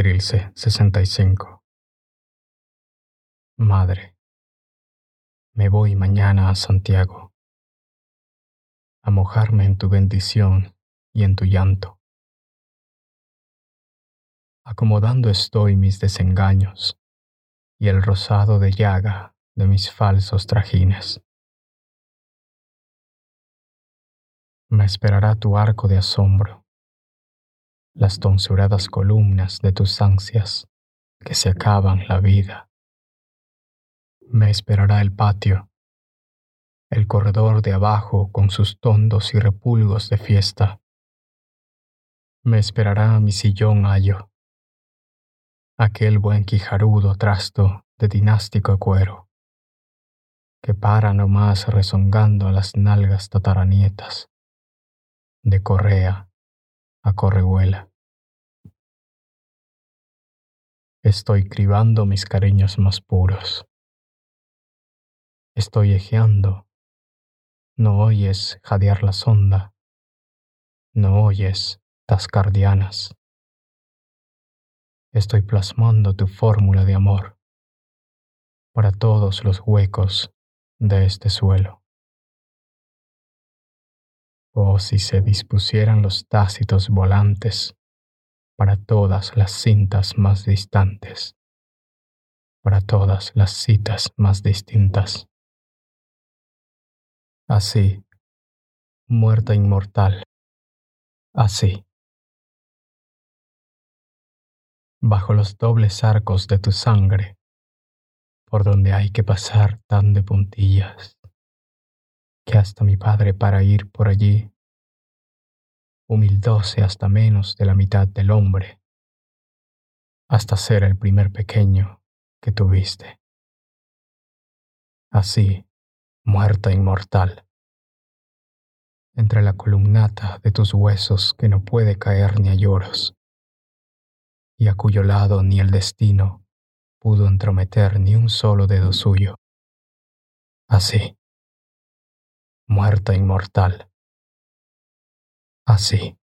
Trilce 65 Madre, me voy mañana a Santiago a mojarme en tu bendición y en tu llanto. Acomodando estoy mis desengaños y el rosado de llaga de mis falsos trajines. Me esperará tu arco de asombro las tonsuradas columnas de tus ansias que se acaban la vida. Me esperará el patio, el corredor de abajo con sus tondos y repulgos de fiesta. Me esperará mi sillón ayo, aquel buen quijarudo trasto de dinástico cuero, que para nomás rezongando las nalgas tataranietas, de correa a correhuela. Estoy cribando mis cariños más puros. Estoy ejeando. No oyes jadear la sonda. No oyes tascardianas. Estoy plasmando tu fórmula de amor para todos los huecos de este suelo. Oh, si se dispusieran los tácitos volantes para todas las cintas más distantes, para todas las citas más distintas. Así, muerta inmortal, así. Bajo los dobles arcos de tu sangre, por donde hay que pasar tan de puntillas, que hasta mi padre para ir por allí humildóse hasta menos de la mitad del hombre, hasta ser el primer pequeño que tuviste. Así, muerta inmortal, entre la columnata de tus huesos que no puede caer ni a lloros, y a cuyo lado ni el destino pudo entrometer ni un solo dedo suyo. Así, muerta inmortal así.